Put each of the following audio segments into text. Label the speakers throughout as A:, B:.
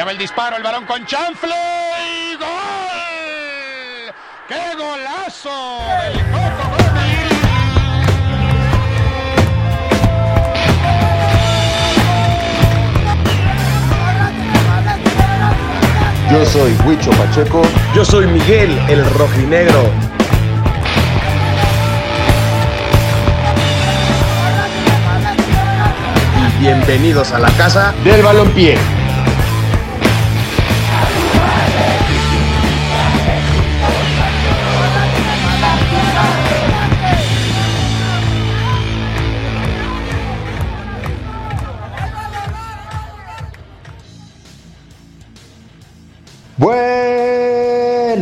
A: Allá va el disparo, el balón con chanfle y gol. ¡Qué golazo! del Coco Gómez!
B: Yo soy Huicho Pacheco.
C: Yo soy Miguel, el rojinegro. Y bienvenidos a la casa
B: Del balompié.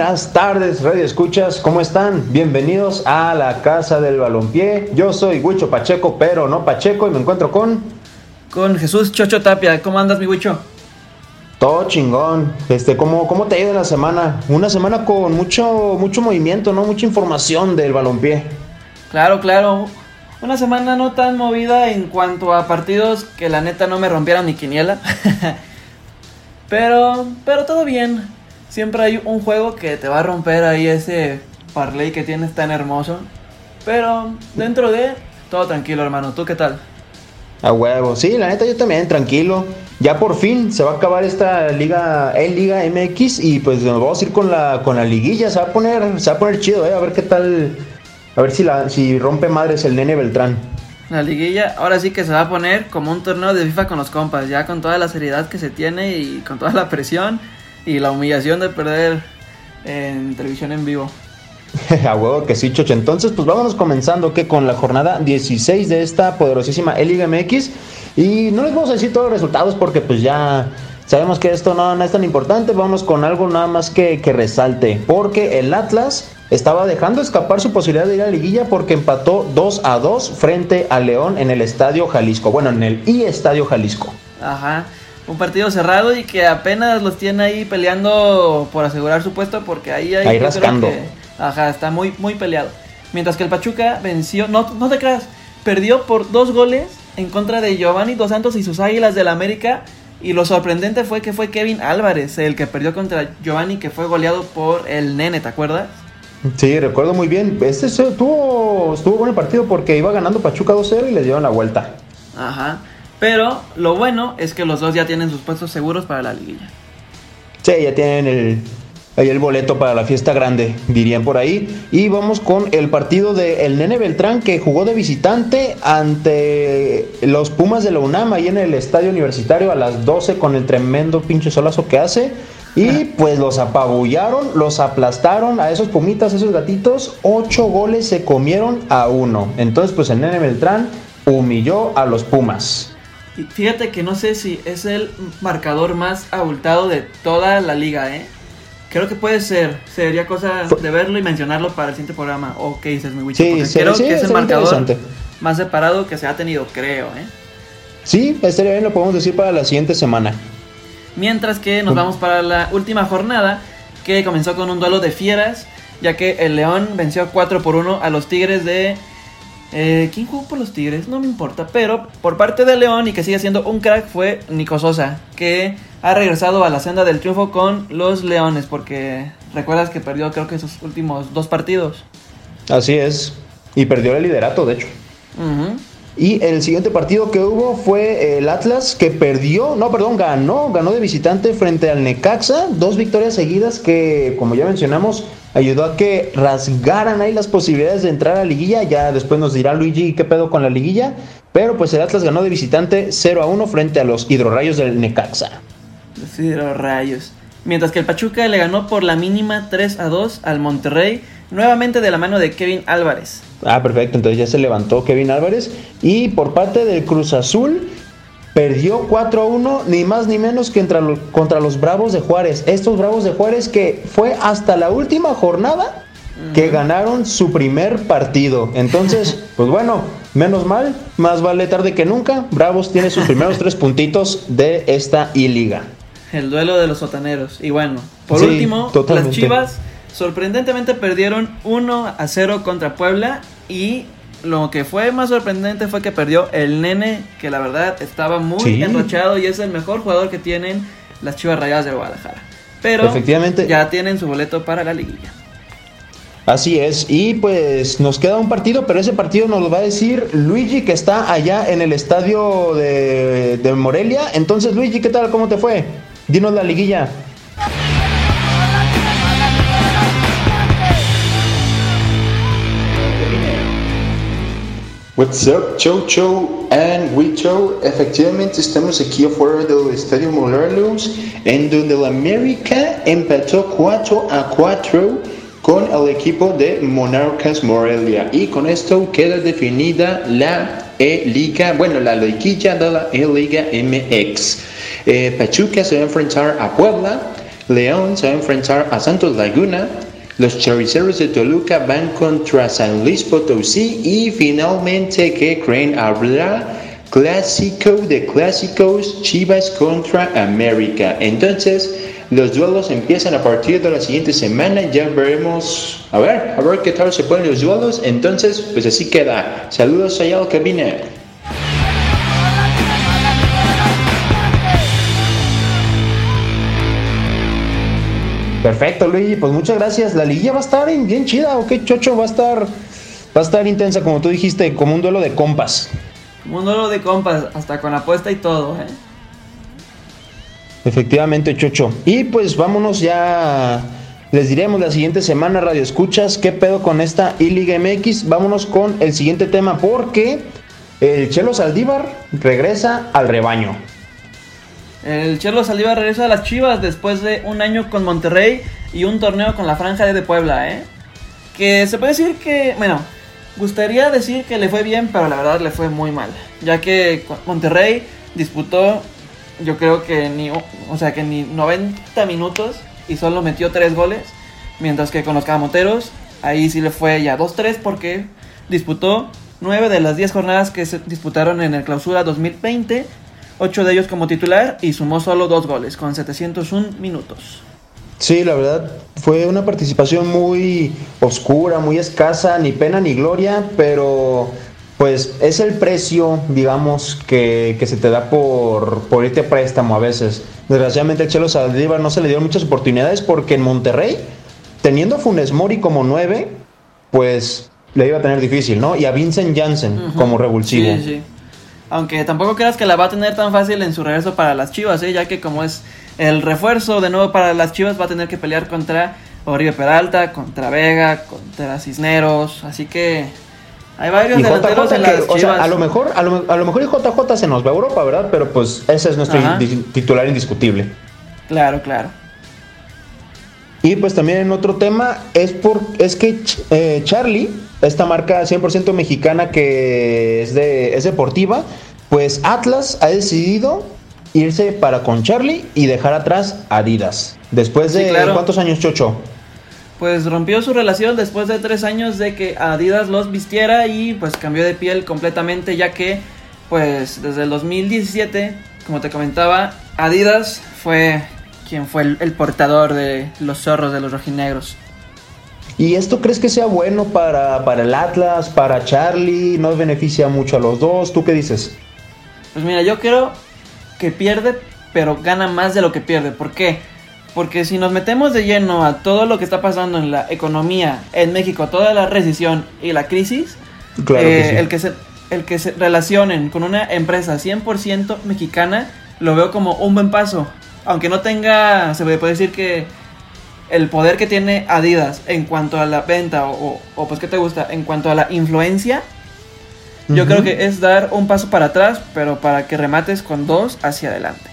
B: Buenas tardes, Radio Escuchas, ¿cómo están? Bienvenidos a la Casa del Balompié. Yo soy Huicho Pacheco, pero no Pacheco, y me encuentro con
D: Con Jesús Chocho Tapia. ¿Cómo andas, mi huicho?
B: todo chingón. Este, ¿cómo, ¿Cómo te ha ido la semana? Una semana con mucho, mucho movimiento, ¿no? Mucha información del balompié.
D: Claro, claro. Una semana no tan movida en cuanto a partidos que la neta no me rompieron ni quiniela. pero, pero todo bien. Siempre hay un juego que te va a romper ahí ese parlay que tienes tan hermoso. Pero dentro de todo tranquilo, hermano. ¿Tú qué tal?
B: A huevo, sí, la neta yo también, tranquilo. Ya por fin se va a acabar esta liga, el Liga MX y pues nos vamos a ir con la con la liguilla, se va a poner, se va a poner chido, eh, a ver qué tal, a ver si la si rompe madres el nene Beltrán.
D: La liguilla ahora sí que se va a poner como un torneo de FIFA con los compas, ya con toda la seriedad que se tiene y con toda la presión y la humillación de perder en televisión en vivo.
B: a huevo que sí, chocho. Entonces, pues vámonos comenzando que con la jornada 16 de esta poderosísima el Liga MX y no les vamos a decir todos los resultados porque pues ya sabemos que esto no, no es tan importante, vamos con algo nada más que, que resalte, porque el Atlas estaba dejando escapar su posibilidad de ir a la liguilla porque empató 2 a 2 frente a León en el Estadio Jalisco, bueno, en el I Estadio Jalisco.
D: Ajá. Un partido cerrado y que apenas los tiene ahí peleando por asegurar su puesto porque ahí hay
B: Ahí rascando.
D: que- ajá, está muy muy peleado. Mientras que el Pachuca venció, no no te creas, perdió por dos goles en contra de Giovanni Dos Santos y sus Águilas del América y lo sorprendente fue que fue Kevin Álvarez el que perdió contra Giovanni que fue goleado por el Nene, ¿te acuerdas?
B: Sí, recuerdo muy bien. Este estuvo, estuvo bueno el partido porque iba ganando Pachuca 2-0 y les dieron la vuelta.
D: Ajá. Pero lo bueno es que los dos ya tienen sus puestos seguros para la liguilla.
B: Sí, ya tienen el, ahí el boleto para la fiesta grande, dirían por ahí. Y vamos con el partido de el Nene Beltrán que jugó de visitante ante los Pumas de la UNAM ahí en el estadio universitario a las 12 con el tremendo pinche solazo que hace. Y pues los apabullaron, los aplastaron a esos pumitas, a esos gatitos. Ocho goles se comieron a uno. Entonces pues el Nene Beltrán humilló a los Pumas.
D: Y fíjate que no sé si es el marcador más abultado de toda la liga, ¿eh? Creo que puede ser. Sería cosa de verlo y mencionarlo para el siguiente programa. ¿O qué dices, mi Wicho?
B: Sí, sí,
D: creo
B: sí,
D: que es el marcador más separado que se ha tenido, creo, ¿eh?
B: Sí, estaría bien, lo podemos decir para la siguiente semana.
D: Mientras que nos vamos para la última jornada, que comenzó con un duelo de fieras, ya que el León venció 4 por 1 a los Tigres de... eh, ¿Quién jugó por los Tigres? No me importa, pero por parte de León y que sigue siendo un crack fue Nico Sosa, que ha regresado a la senda del triunfo con los Leones, porque recuerdas que perdió creo que sus últimos dos partidos.
B: Así es. Y perdió el liderato, de hecho. Y el siguiente partido que hubo fue el Atlas que perdió, no, perdón, ganó, ganó de visitante frente al Necaxa, dos victorias seguidas que, como ya mencionamos, ayudó a que rasgaran ahí las posibilidades de entrar a la liguilla. Ya después nos dirá Luigi qué pedo con la liguilla, pero pues el Atlas ganó de visitante 0 a 1 frente a los hidrorrayos del Necaxa.
D: Los rayos. Mientras que el Pachuca le ganó por la mínima 3 a 2 al Monterrey, nuevamente de la mano de Kevin Álvarez.
B: Ah, perfecto. Entonces ya se levantó Kevin Álvarez. Y por parte del Cruz Azul, perdió 4-1, ni más ni menos que contra, lo- contra los Bravos de Juárez. Estos Bravos de Juárez que fue hasta la última jornada que ganaron su primer partido. Entonces, pues bueno, menos mal, más vale tarde que nunca. Bravos tiene sus primeros tres puntitos de esta I-Liga.
D: El duelo de los sotaneros. Y bueno, por
B: Sí,
D: último,
B: totalmente.
D: las Chivas sorprendentemente perdieron 1 a 0 contra Puebla. Y lo que fue más sorprendente fue que perdió el nene, que la verdad estaba muy
B: Sí.
D: enrochado y es el mejor jugador que tienen las Chivas Rayadas de Guadalajara. Pero
B: Efectivamente.
D: ya tienen su boleto para la liguilla.
B: Así es, y pues nos queda un partido, pero ese partido nos lo va a decir Luigi que está allá en el estadio de, de Morelia. Entonces Luigi, ¿qué tal? ¿Cómo te fue? Dinos la liguilla.
E: What's up, Chocho and Wicho? Efectivamente estamos aquí afuera del Estadio Morelos, en donde la América empató 4 a 4 con el equipo de Monarcas Morelia. Y con esto queda definida la E-Liga, bueno, la liguilla de la E-Liga MX. Eh, Pachuca se va a enfrentar a Puebla, León se va a enfrentar a Santos Laguna, los choriceros de Toluca van contra San Luis Potosí y finalmente, ¿qué creen? Habrá clásico de clásicos Chivas contra América. Entonces, los duelos empiezan a partir de la siguiente semana. Ya veremos, a ver, a ver qué tal se ponen los duelos. Entonces, pues así queda. Saludos allá al cabina.
B: Perfecto, Luigi, pues muchas gracias. La liguilla va a estar en- bien chida, ¿ok, Chocho? Va a estar, va a estar intensa, como tú dijiste, como un duelo de compas.
D: Un duelo de compas, hasta con apuesta y todo, ¿eh?
B: Efectivamente, Chocho. Y pues vámonos ya. Les diremos la siguiente semana, Radio Escuchas, qué pedo con esta I-Liga MX. Vámonos con el siguiente tema, porque el Chelo Saldívar regresa al rebaño.
D: El Chelo Saldívar regresa a las Chivas después de un año con Monterrey y un torneo con la Franja de Puebla, ¿eh? Que se puede decir que, bueno, gustaría decir que le fue bien, pero la verdad le fue muy mal. Ya que Monterrey disputó, yo creo que ni, o sea, que ni 90 minutos y solo metió 3 goles. Mientras que con los Camoteros, ahí sí le fue ya 2-3 porque disputó 9 de las 10 jornadas que se disputaron en el clausura 2020. 8 de ellos como titular y sumó solo 2 goles con 701 minutos.
B: Sí, la verdad, fue una participación muy oscura, muy escasa, ni pena ni gloria, pero pues es el precio, digamos, que, que se te da por, por irte a préstamo a veces. Desgraciadamente el Chelo Saldívar no se le dieron muchas oportunidades porque en Monterrey, teniendo a Funes Mori como nueve, pues le iba a tener difícil, ¿no? Y a Vincent Janssen como revulsivo.
D: Sí, sí. Aunque tampoco creas que la va a tener tan fácil en su regreso para las Chivas, ¿eh? ya que como es el refuerzo de nuevo para las Chivas va a tener que pelear contra Oribe Peralta, contra Vega, contra Cisneros, así que hay varios delanteros en
B: que,
D: las
B: o
D: Chivas.
B: sea, a lo mejor, a lo, a lo mejor y JJ se nos va a Europa, ¿verdad? Pero pues ese es nuestro titular indiscutible.
D: Claro, claro.
B: Y pues también en otro tema es por es que eh, Charlie, esta marca 100% mexicana que es de es deportiva, pues Atlas ha decidido irse para con Charlie y dejar atrás Adidas. Después
D: Sí,
B: de
D: claro.
B: cuántos años Chocho?
D: Pues rompió su relación después de tres años de que Adidas los vistiera y pues cambió de piel completamente ya que pues desde el 2017, como te comentaba, Adidas fue quien fue el, el portador de los zorros de los rojinegros.
B: ¿Y esto crees que sea bueno para, para el Atlas, para Charlie? ¿No beneficia mucho a los dos? ¿Tú qué dices?
D: Pues mira, yo creo que pierde, pero gana más de lo que pierde. ¿Por qué? Porque si nos metemos de lleno a todo lo que está pasando en la economía en México, toda la recesión y la crisis,
B: Claro que
D: eh,
B: sí.
D: el, que se, el que se relacionen con una empresa 100% mexicana, lo veo como un buen paso. Aunque no tenga, se puede decir que el poder que tiene Adidas en cuanto a la venta o, o- o, pues qué te gusta, en cuanto a la influencia, yo creo que es dar un paso para atrás, pero para que remates con dos hacia adelante.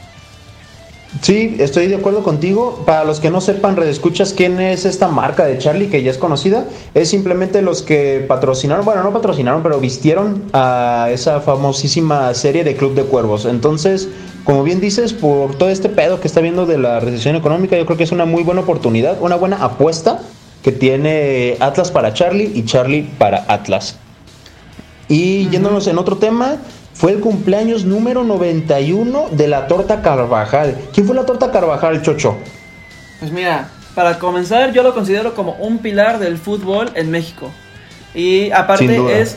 B: Sí, estoy de acuerdo contigo. Para los que no sepan, redescuchas quién es esta marca de Charlie que ya es conocida, es simplemente los que patrocinaron, bueno, no patrocinaron, pero vistieron a esa famosísima serie de Club de Cuervos. Entonces, como bien dices, por todo este pedo que está viendo de la recesión económica, yo creo que es una muy buena oportunidad, una buena apuesta que tiene Atlas para Charlie y Charlie para Atlas. Y yéndonos en otro tema, fue el cumpleaños número 91 de la torta Carvajal. ¿Quién fue la torta Carvajal, Chocho?
D: Pues mira, para comenzar yo lo considero como un pilar del fútbol en México. Y aparte es,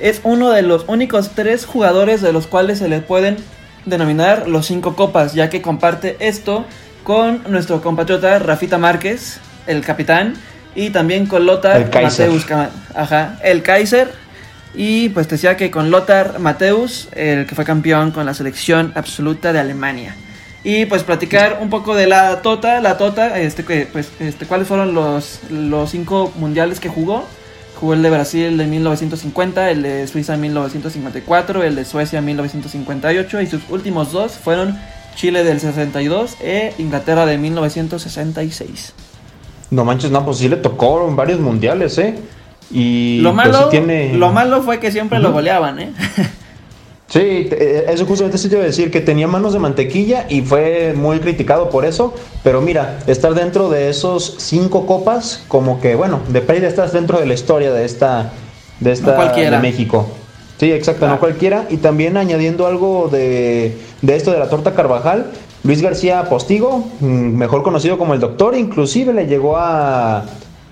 D: es uno de los únicos tres jugadores de los cuales se le pueden denominar los cinco copas, ya que comparte esto con nuestro compatriota Rafita Márquez, el capitán, y también con Lothar
B: El.
D: Mateus, ajá, el Kaiser. Y pues decía que con Lothar Mateus, el que fue campeón con la selección absoluta de Alemania. Y pues platicar un poco de la Tota, la Tota, este pues este cuáles fueron los los cinco mundiales que jugó. Jugó el de Brasil de 1950, el de Suiza en 1954, el de Suecia en 1958 y sus últimos dos fueron Chile del 62 e Inglaterra de 1966.
B: No manches, no, pues sí le tocó varios mundiales, ¿eh? Y
D: Lo
B: pues,
D: malo,
B: tiene...
D: lo malo fue que siempre lo goleaban, ¿eh?
B: Sí, eh, eso justamente sí te iba a decir, que tenía manos de mantequilla y fue muy criticado por eso, pero mira, estar dentro de esos cinco copas, como que, bueno, de pérdida estás dentro de la historia de esta, de esta,
D: No cualquiera.
B: de México. Sí, exacto,
D: Claro.
B: no cualquiera, y también añadiendo algo de, de esto de la torta Carvajal, Luis García Postigo, mm, mejor conocido como el doctor, inclusive le llegó a,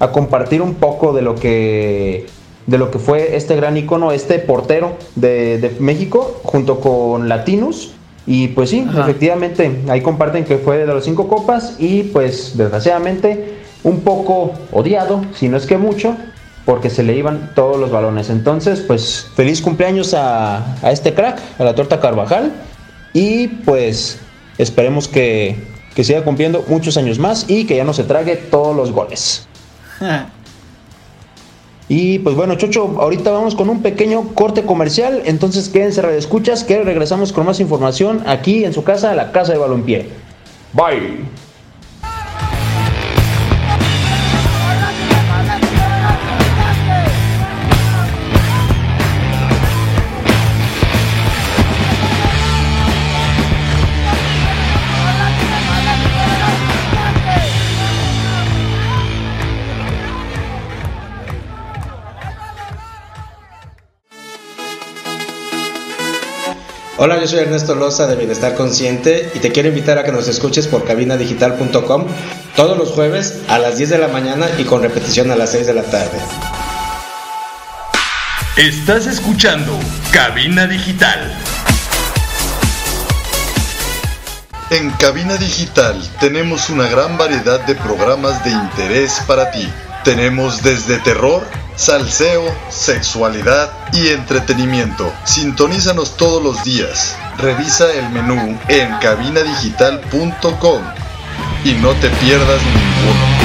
B: a compartir un poco de lo que de lo que fue este gran icono, este portero de, de México, junto con Latinus. Y pues sí,
D: Ajá.
B: efectivamente, ahí comparten que fue de los cinco copas y pues desgraciadamente un poco odiado, si no es que mucho, porque se le iban todos los balones. Entonces, pues feliz cumpleaños a, a este crack, a la torta Carvajal. Y pues esperemos que, que siga cumpliendo muchos años más y que ya no se trague todos los goles. Y pues bueno, Chocho, ahorita vamos con un pequeño corte comercial, entonces quédense escuchas que regresamos con más información aquí en su casa, la Casa de Balompié. Bye.
F: Hola, yo soy Ernesto Loza de Bienestar Consciente y te quiero invitar a que nos escuches por cabinadigital.com todos los jueves a las 10 de la mañana y con repetición a las 6 de la tarde.
G: Estás escuchando Cabina Digital.
H: En Cabina Digital tenemos una gran variedad de programas de interés para ti. Tenemos desde terror, salseo, sexualidad y entretenimiento. Sintonízanos todos los días. Revisa el menú en cabinadigital.com y no te pierdas ninguno.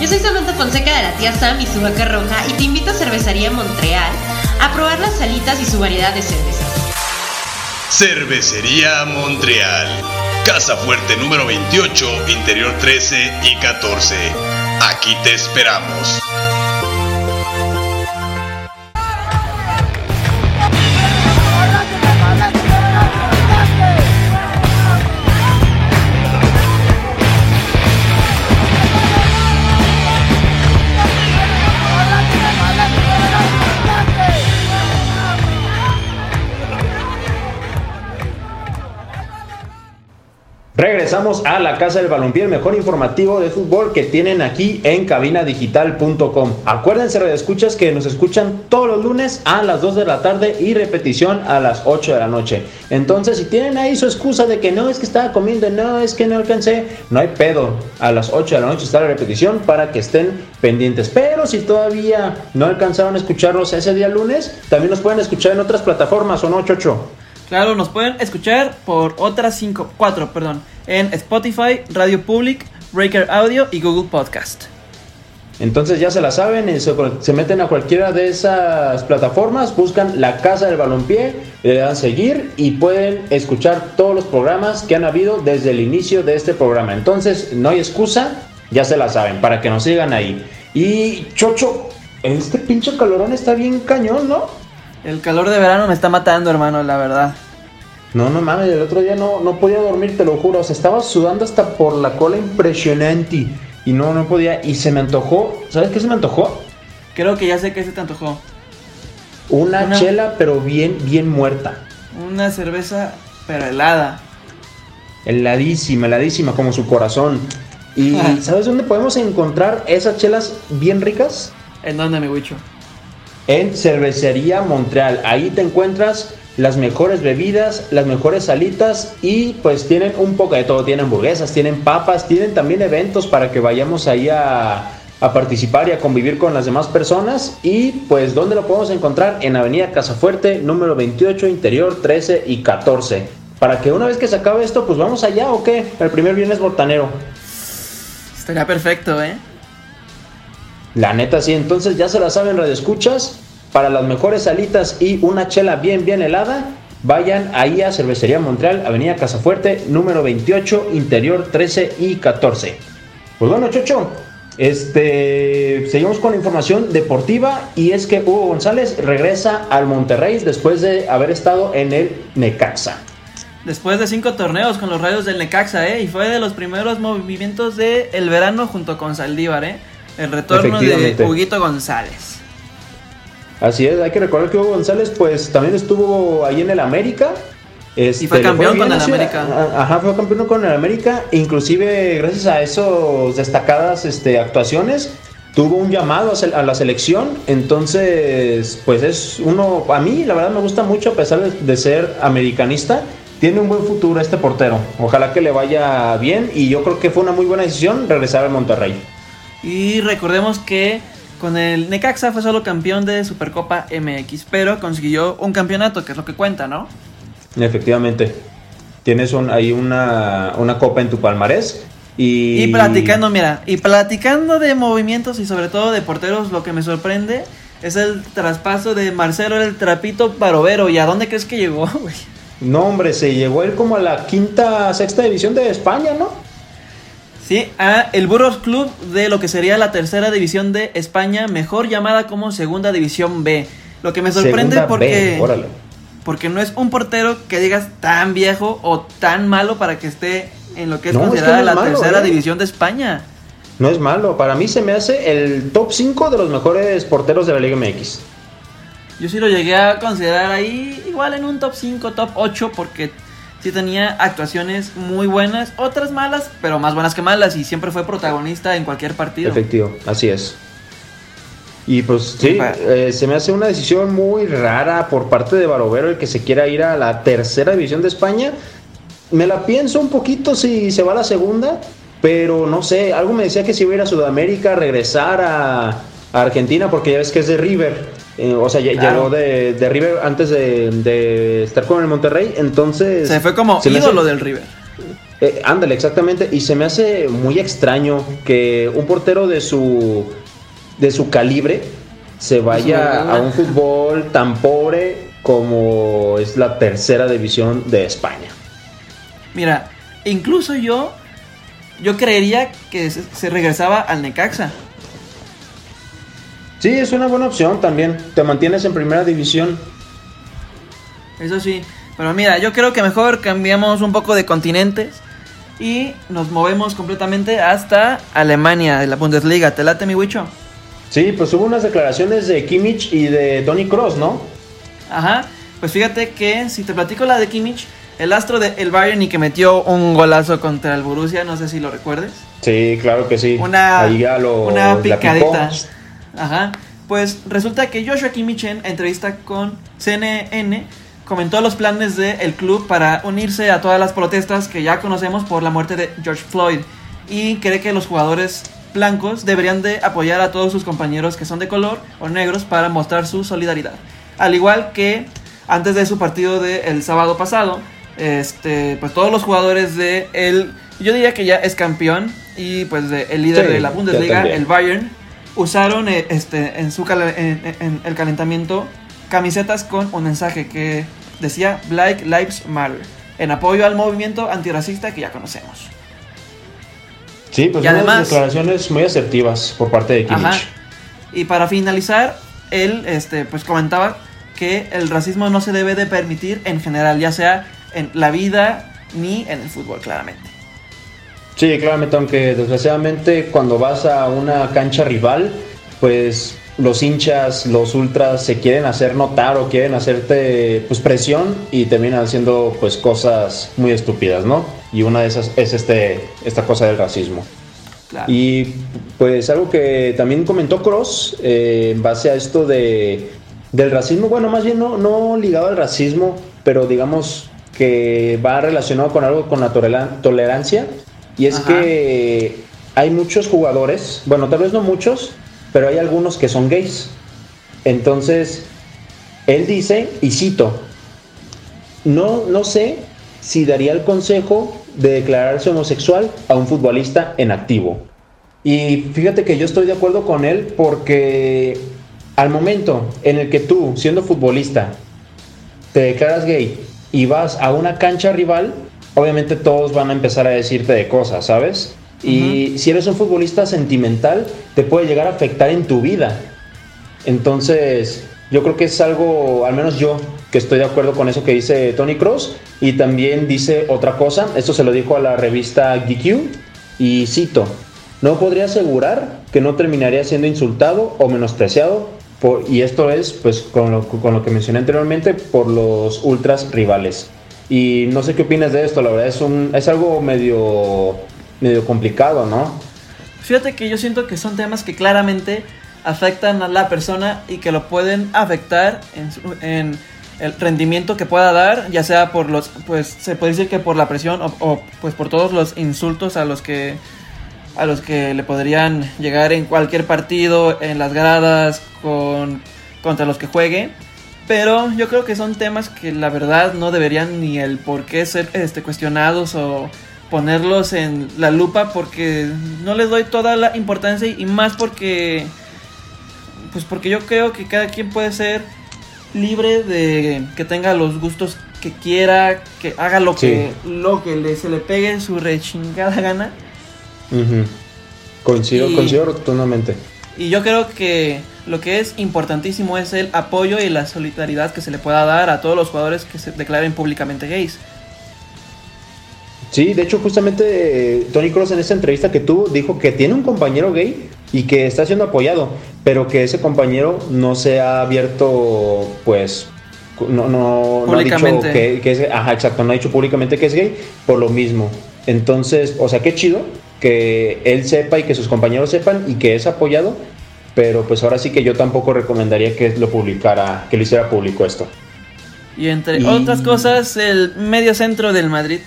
I: Yo soy Samantha Fonseca de la tía Sam y su vaca roja y te invito a Cervecería Montreal a probar las salitas y su variedad de cervezas.
G: Cervecería Montreal. Casa Fuerte número 28, interior 13 y 14. Aquí te esperamos.
B: Regresamos a la Casa del Balompié, el mejor informativo de fútbol que tienen aquí en cabinadigital.com. Acuérdense, escuchas que nos escuchan todos los lunes a las 2 de la tarde y repetición a las 8 de la noche. Entonces, si tienen ahí su excusa de que no es que estaba comiendo, no es que no alcancé, no hay pedo. A las 8 de la noche está la repetición para que estén pendientes. Pero si todavía no alcanzaron a escucharnos ese día lunes, también nos pueden escuchar en otras plataformas, ¿o no, Chocho?
D: Claro, nos pueden escuchar por otras cinco, cuatro, perdón, en Spotify, Radio Public, Breaker Audio y Google Podcast.
B: Entonces ya se la saben, y se, se meten a cualquiera de esas plataformas, buscan la Casa del Balompié, le dan seguir y pueden escuchar todos los programas que han habido desde el inicio de este programa. Entonces no hay excusa, ya se la saben, para que nos sigan ahí. Y Chocho, este pinche calorón está bien cañón, ¿no?
D: El calor de verano me está matando, hermano, la verdad.
B: No, no mames, el otro día no, no podía dormir, te lo juro. O sea, estaba sudando hasta por la cola impresionante. Y no, no podía. Y se me antojó. ¿Sabes qué se me antojó?
D: Creo que ya sé que se te antojó.
B: Una,
D: Una-
B: chela, pero bien, bien muerta.
D: Una cerveza, pero helada.
B: Heladísima, heladísima, como su corazón. ¿Y sabes dónde podemos encontrar esas chelas bien ricas?
D: ¿En dónde, mi Wicho?
B: En Cervecería Montreal. Ahí te encuentras las mejores bebidas, las mejores salitas y pues tienen un poco de todo. Tienen hamburguesas, tienen papas, tienen también eventos para que vayamos ahí a, a participar y a convivir con las demás personas. Y pues, ¿dónde lo podemos encontrar? En Avenida Casafuerte, número 28, interior 13 y 14. Para que una vez que se acabe esto, pues vamos allá o qué? El primer viernes botanero.
D: Estaría perfecto, ¿eh?
B: La neta, sí. Entonces ya se la saben, Radio Escuchas. Para las mejores salitas y una chela bien, bien helada, vayan ahí a Cervecería Montreal, Avenida Casafuerte, número 28, interior 13 y 14. Pues bueno, Chocho, este, seguimos con información deportiva y es que Hugo González regresa al Monterrey después de haber estado en el Necaxa.
D: Después de cinco torneos con los rayos del Necaxa, ¿eh? Y fue de los primeros movimientos del el verano junto con Saldívar, ¿eh? El retorno de Huguito González.
B: Así es, hay que recordar que Hugo González pues también estuvo ahí en el América.
D: Este, y fue campeón con el América.
B: Ajá, fue campeón con el América. Inclusive gracias a esos destacadas este, actuaciones tuvo un llamado a la selección. Entonces pues es uno, a mí la verdad me gusta mucho a pesar de ser americanista tiene un buen futuro este portero. Ojalá que le vaya bien y yo creo que fue una muy buena decisión regresar al Monterrey.
D: Y recordemos que con el Necaxa fue solo campeón de Supercopa MX, pero consiguió un campeonato, que es lo que cuenta, ¿no?
B: Efectivamente. Tienes ahí una, una copa en tu palmarés. Y...
D: y platicando, mira, y platicando de movimientos y sobre todo de porteros, lo que me sorprende es el traspaso de Marcelo el Trapito Barovero. ¿Y a dónde crees que llegó, güey?
B: No, hombre, se llegó él como a la quinta, sexta división de España, ¿no?
D: Sí, a el Burros Club de lo que sería la tercera división de España, mejor llamada como segunda división B. Lo que me sorprende porque porque no es un portero que digas tan viejo o tan malo para que esté en lo que es considerada la tercera ¿eh? división de España.
B: No es malo, para mí se me hace el top 5 de los mejores porteros de la Liga MX.
D: Yo sí lo llegué a considerar ahí igual en un top 5, top 8, porque sí tenía actuaciones muy buenas, otras malas, pero más buenas que malas, y siempre fue protagonista en cualquier partido.
B: Efectivo, así es. Y pues sí, eh, se me hace una decisión muy rara por parte de Barovero el que se quiera ir a la tercera división de España. Me la pienso un poquito si se va a la segunda, pero no sé, algo me decía que si iba a ir a Sudamérica, regresar a, a Argentina, porque ya ves que es de River. Eh, o sea, llegó de, River antes de, estar con el Monterrey, entonces...
D: Se fue como ídolo del River.
B: Eh, ándale, exactamente. Y se me hace muy extraño que un portero de su, de su calibre se vaya a un fútbol tan pobre como es la tercera división de España.
D: Mira, incluso yo, yo creería que se regresaba al Necaxa.
B: Sí, es una buena opción también. Te mantienes en primera división.
D: Eso sí. Pero mira, yo creo que mejor cambiamos un poco de continentes y nos movemos completamente hasta Alemania, de la Bundesliga. ¿Te late, mi Wicho?
B: Sí, pues hubo unas declaraciones de Kimmich y de Tony Cross, ¿no?
D: Ajá. Pues fíjate que si te platico la de Kimmich, el astro del el Bayern y que metió un golazo contra el Borussia, no sé si lo recuerdes.
B: Sí, claro que sí.
D: Una, una picadita. Ajá. Pues resulta que Joshua Kimmich en entrevista con CNN comentó los planes del club para unirse a todas las protestas que ya conocemos por la muerte de George Floyd y cree que los jugadores blancos deberían de apoyar a todos sus compañeros que son de color o negros para mostrar su solidaridad. Al igual que antes de su partido del sábado pasado, este, pues todos los jugadores de el, yo diría que ya es campeón y pues de, el líder de la Bundesliga, el Bayern, usaron eh, este, en, su en, el calentamiento camisetas con un mensaje que decía Black Lives Matter, en apoyo al movimiento antirracista que ya conocemos.
B: Sí, pues y además, declaraciones muy asertivas por parte de Kimmich.
D: Y para finalizar, él este, pues comentaba que el racismo no se debe de permitir en general, ya sea en la vida ni en el fútbol, claramente.
B: Sí, claramente, aunque desgraciadamente cuando vas a una cancha rival, pues los hinchas, los ultras se quieren hacer notar o quieren hacerte pues presión y terminan haciendo pues cosas muy estúpidas, ¿no? Y una de esas es este esta cosa del racismo. Y pues algo que también comentó Cross eh, en base a esto de, del racismo, bueno, más bien no, no ligado al racismo, pero digamos que va relacionado con algo con la tolerancia. Y es que hay muchos jugadores, bueno, tal vez no muchos, pero hay algunos que son gays. Entonces, él dice, y cito, no, no sé si daría el consejo de declararse homosexual a un futbolista en activo. Y fíjate que yo estoy de acuerdo con él porque al momento en el que tú, siendo futbolista, te declaras gay y vas a una cancha rival, obviamente todos van a empezar a decirte de cosas, ¿sabes? Y si eres un futbolista sentimental, te puede llegar a afectar en tu vida. Entonces, yo creo que es algo, al menos yo, que estoy de acuerdo con eso que dice Tony Cross. Y también dice otra cosa, esto se lo dijo a la revista GQ, y cito, no podría asegurar que no terminaría siendo insultado o menospreciado, y esto es, pues, con lo, con lo que mencioné anteriormente, por los ultras rivales. Y no sé qué opinas de esto, la verdad es, un, es algo medio medio complicado, ¿no?
D: Fíjate que yo siento que son temas que claramente afectan a la persona y que lo pueden afectar en, el rendimiento que pueda dar, ya sea por los, pues se puede decir que por la presión o, pues por todos los insultos a los que a los que le podrían llegar en cualquier partido, en las gradas, con contra los que juegue. Pero yo creo que son temas que la verdad no deberían ni el por qué ser este, cuestionados o ponerlos en la lupa porque no les doy toda la importancia y más porque pues porque yo creo que cada quien puede ser libre de que tenga los gustos que quiera, que haga lo que lo que le, se le pegue su rechingada gana.
B: Coincido, coincido rotundamente.
D: Y yo creo que lo que es importantísimo es el apoyo y la solidaridad que se le pueda dar a todos los jugadores que se declaren públicamente gays.
B: Sí, de hecho justamente eh, Tony Cross en esa entrevista que tuvo dijo que tiene un compañero gay y que está siendo apoyado, pero que ese compañero no se ha abierto, pues, no, no, no ha dicho que, que, es, ajá, exacto, no ha dicho públicamente que es gay por lo mismo. Entonces, o sea, qué chido que él sepa y que sus compañeros sepan y que es apoyado, pero pues ahora sí que yo tampoco recomendaría que lo publicara, que lo hiciera público esto.
D: Y entre otras cosas, el medio centro del Madrid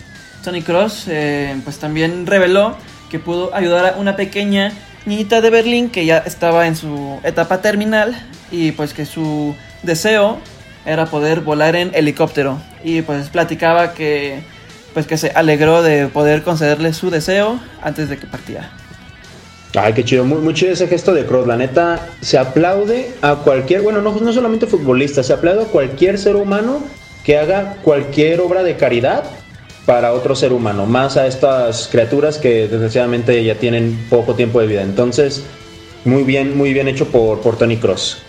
D: Tony Cross eh, pues también reveló que pudo ayudar a una pequeña niñita de Berlín que ya estaba en su etapa terminal y pues que su deseo era poder volar en helicóptero y pues platicaba que pues que se alegró de poder concederle su deseo antes de que partiera.
B: Ay, qué chido, muy, chido ese gesto de Cross. La neta, se aplaude a cualquier, bueno, no, no solamente futbolista, se aplaude a cualquier ser humano que haga cualquier obra de caridad para otro ser humano, más a estas criaturas que desgraciadamente ya tienen poco tiempo de vida. Entonces, muy bien, muy bien hecho por, por Tony Cross.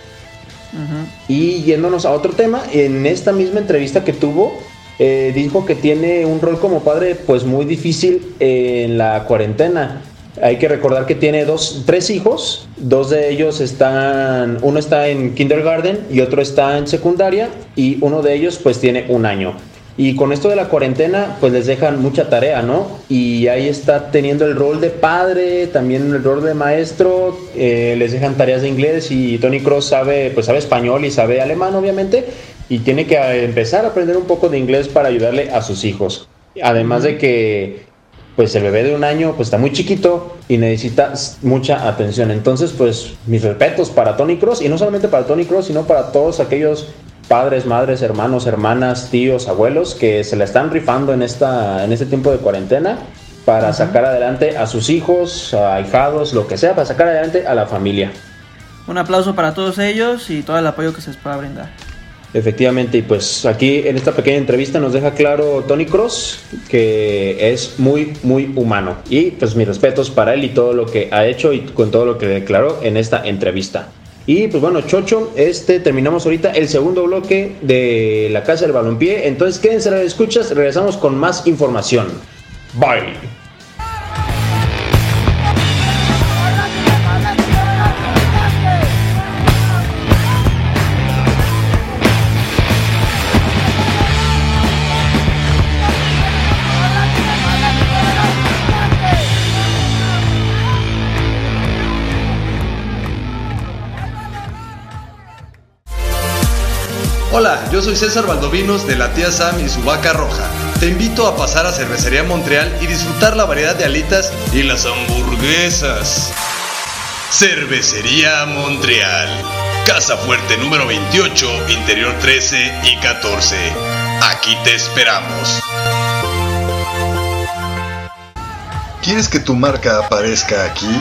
B: Y yéndonos a otro tema, en esta misma entrevista que tuvo, eh, dijo que tiene un rol como padre pues muy difícil en la cuarentena. Hay que recordar que tiene dos, tres hijos, dos de ellos están, uno está en kindergarten y otro está en secundaria y uno de ellos pues tiene un año. Y con esto de la cuarentena, pues les dejan mucha tarea, ¿no? Y ahí está teniendo el rol de padre, también el rol de maestro, eh, les dejan tareas de inglés y Tony Cross sabe, pues sabe español y sabe alemán, obviamente, y tiene que empezar a aprender un poco de inglés para ayudarle a sus hijos. Además de que, pues el bebé de un año, pues está muy chiquito y necesita mucha atención. Entonces, pues mis respetos para Tony Cross y no solamente para Tony Cross, sino para todos aquellos padres, madres, hermanos, hermanas, tíos, abuelos que se la están rifando en, esta, en este tiempo de cuarentena para sacar adelante a sus hijos, a hijados, lo que sea, para sacar adelante a la familia.
D: Un aplauso para todos ellos y todo el apoyo que se les pueda brindar.
B: Efectivamente, y pues aquí en esta pequeña entrevista nos deja claro Tony Cross que es muy, muy humano. Y pues mis respetos para él y todo lo que ha hecho y con todo lo que declaró en esta entrevista. Y pues bueno, Chocho, este terminamos ahorita el segundo bloque de la Casa del Balompié. Entonces quédense a la escuchas, regresamos con más información. Bye.
J: Hola, yo soy César Valdovinos de la tía Sam y su vaca roja. Te invito a pasar a Cervecería Montreal y disfrutar la variedad de alitas y las hamburguesas.
G: Cervecería Montreal. Casa Fuerte número 28, Interior 13 y 14. Aquí te esperamos.
H: ¿Quieres que tu marca aparezca aquí?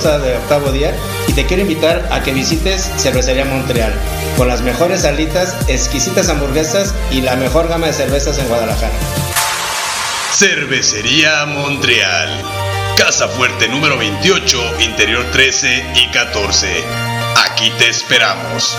F: De octavo día y te quiero invitar a que visites Cervecería Montreal con las mejores alitas, exquisitas hamburguesas y la mejor gama de cervezas en Guadalajara.
G: Cervecería Montreal. Casa Fuerte número 28, Interior 13 y 14. Aquí te esperamos.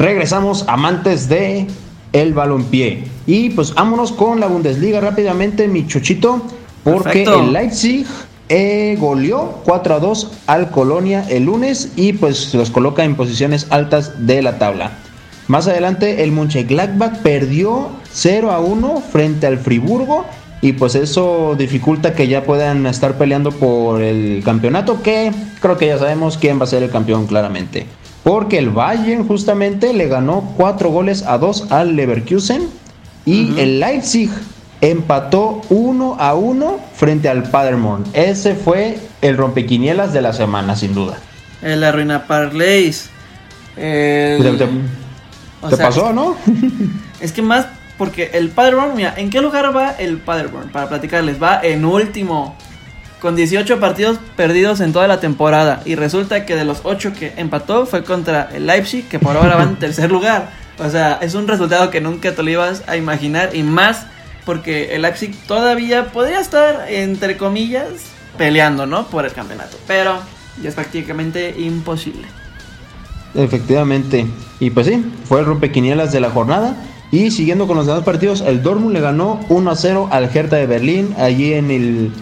B: Regresamos amantes de el balompié. Y pues vámonos con la Bundesliga rápidamente, mi chochito, porque
D: Perfecto.
B: el Leipzig eh, goleó 4 a 2 al Colonia el lunes y pues los coloca en posiciones altas de la tabla. Más adelante el Mönchengladbach perdió 0 a 1 frente al Friburgo y pues eso dificulta que ya puedan estar peleando por el campeonato que creo que ya sabemos quién va a ser el campeón claramente. Porque el Bayern justamente le ganó 4 goles a 2 al Leverkusen y el Leipzig empató 1 a 1 frente al Paderborn. Ese fue el rompequinielas de la semana sin duda.
D: El arruina parlays. El-
B: Te, te-
D: o
B: te
D: sea,
B: pasó, ¿no?
D: Es que más porque el Paderborn, mira, ¿en qué lugar va el Paderborn? Para platicarles, va en último. Con 18 partidos perdidos en toda la temporada. Y resulta que de los 8 que empató fue contra el Leipzig, que por ahora va en tercer lugar. O sea, es un resultado que nunca te lo ibas a imaginar. Y más porque el Leipzig todavía podría estar, entre comillas, peleando, ¿no? Por el campeonato. Pero ya es prácticamente imposible.
B: Efectivamente. Y pues sí, fue el rompequinielas de la jornada. Y siguiendo con los demás partidos, el Dortmund le ganó 1 a 0 al Hertha de Berlín, allí en el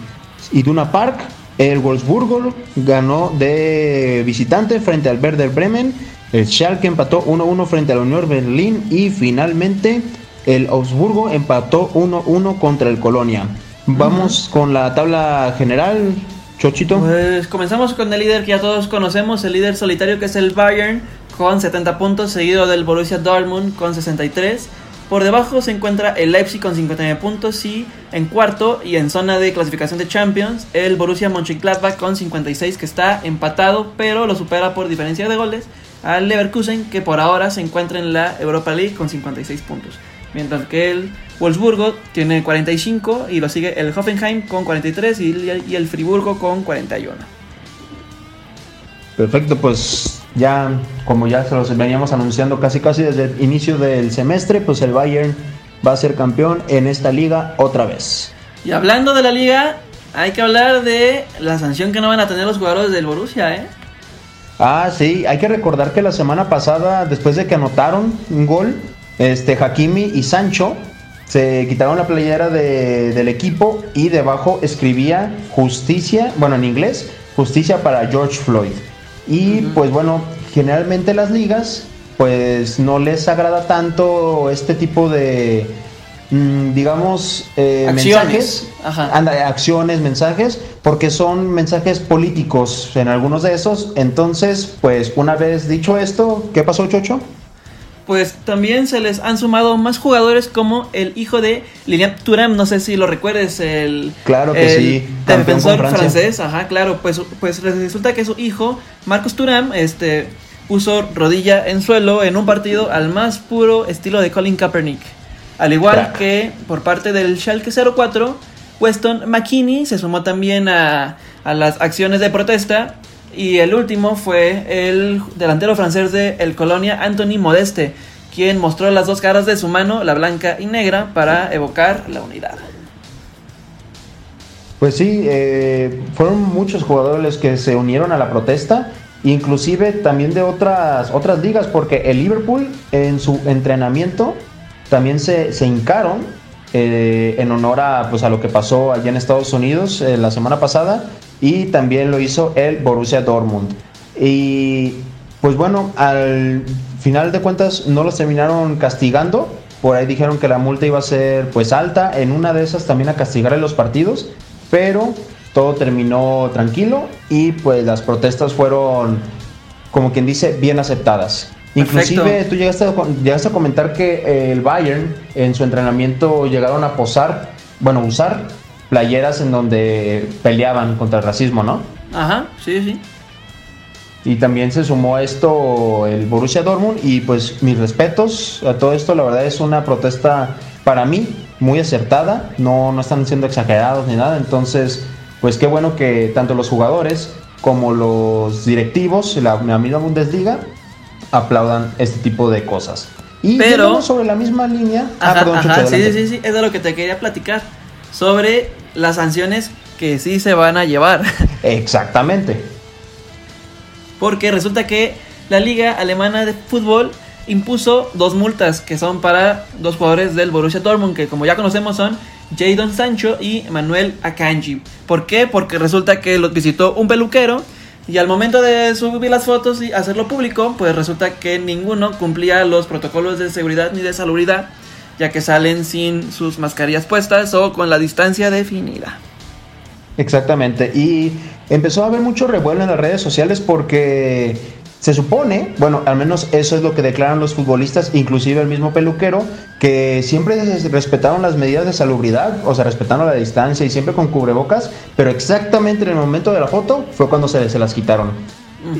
B: Iduna Park. El Wolfsburgo ganó de visitante frente al Werder Bremen. El Schalke empató 1 1 frente al Unión Berlín. Y finalmente el Augsburgo empató 1 1 contra el Colonia. Vamos con la tabla general, Chochito.
D: Pues comenzamos con el líder que ya todos conocemos, el líder solitario que es el Bayern con 70 puntos, seguido del Borussia Dortmund con 63. Por debajo se encuentra el Leipzig con 59 puntos y en cuarto y en zona de clasificación de Champions el Borussia Mönchengladbach con 56 que está empatado pero lo supera por diferencia de goles al Leverkusen que por ahora se encuentra en la Europa League con 56 puntos. Mientras que el Wolfsburgo tiene 45 y lo sigue el Hoffenheim con 43 y, y el Friburgo con 41.
B: Perfecto, pues ya como ya se los veníamos anunciando casi casi desde el inicio del semestre, pues el Bayern va a ser campeón en esta liga otra vez.
D: Y hablando de la liga, hay que hablar de la sanción que no van a tener los jugadores del Borussia, ¿eh?
B: Ah, sí, hay que recordar que la semana pasada, después de que anotaron un gol, este Hakimi y Sancho se quitaron la playera de- del equipo y debajo escribía justicia, bueno en inglés, justicia para George Floyd. Y pues bueno, generalmente las ligas pues no les agrada tanto este tipo de, mm, digamos, eh,
D: Acciones.
B: mensajes,
D: Ajá.
B: Anda, acciones, mensajes, porque son mensajes políticos en algunos de esos. Entonces, pues una vez dicho esto, ¿qué pasó, Chocho?
D: Pues también se les han sumado más jugadores como el hijo de Lilian Thuram, no sé si lo recuerdes, el,
B: Claro que
D: el
B: sí,
D: defensor francés, ajá, claro, pues, pues resulta que su hijo, Marcos Thuram, este, puso rodilla en suelo en un partido al más puro estilo de Colin Kaepernick. Al igual
B: Crack.
D: que por parte del Schalke 04, Weston McKinney se sumó también a, a las acciones de protesta Y el último fue el delantero francés de el Colonia, Anthony Modeste, quien mostró las dos caras de su mano, la blanca y negra, para evocar la unidad.
B: Pues sí, eh, fueron muchos jugadores que se unieron a la protesta, inclusive también de otras, otras ligas, porque el Liverpool en su entrenamiento también se, se hincaron eh, en honor a, pues, a lo que pasó allá en Estados Unidos eh, la semana pasada y también lo hizo el Borussia Dortmund. Y pues bueno, al final de cuentas no los terminaron castigando, por ahí dijeron que la multa iba a ser pues alta, en una de esas también a castigar en los partidos, pero todo terminó tranquilo y pues las protestas fueron, como quien dice, bien aceptadas. Inclusive tú llegaste a, llegaste a comentar que el Bayern en su entrenamiento llegaron a posar, bueno, usar playeras en donde peleaban contra el racismo, ¿no?
D: Ajá, sí, sí.
B: Y también se sumó a esto el Borussia Dortmund y pues mis respetos a todo esto, la verdad es una protesta para mí muy acertada, no, no están siendo exagerados ni nada, entonces pues qué bueno que tanto los jugadores como los directivos, la, la misma Bundesliga, aplaudan este tipo de cosas. Y
D: Pero
B: sobre la misma línea,
D: ah, perdón, ajá, sí, sí, sí, es de lo que te quería platicar sobre las sanciones que sí se van a llevar.
B: Exactamente.
D: Porque resulta que la Liga Alemana de Fútbol impuso dos multas que son para dos jugadores del Borussia Dortmund, que como ya conocemos son Jadon Sancho y Manuel Akanji. ¿Por qué? Porque resulta que los visitó un peluquero y al momento de subir las fotos y hacerlo público, pues resulta que ninguno cumplía los protocolos de seguridad ni de salubridad, ya que salen sin sus mascarillas puestas o con la distancia definida.
B: Exactamente, y empezó a haber mucho revuelo en las redes sociales porque se supone, bueno, al menos eso es lo que declaran los futbolistas, inclusive el mismo peluquero, que siempre respetaron las medidas de salubridad, o sea, respetaron la distancia y siempre con cubrebocas, pero exactamente en el momento de la foto fue cuando se, se las quitaron.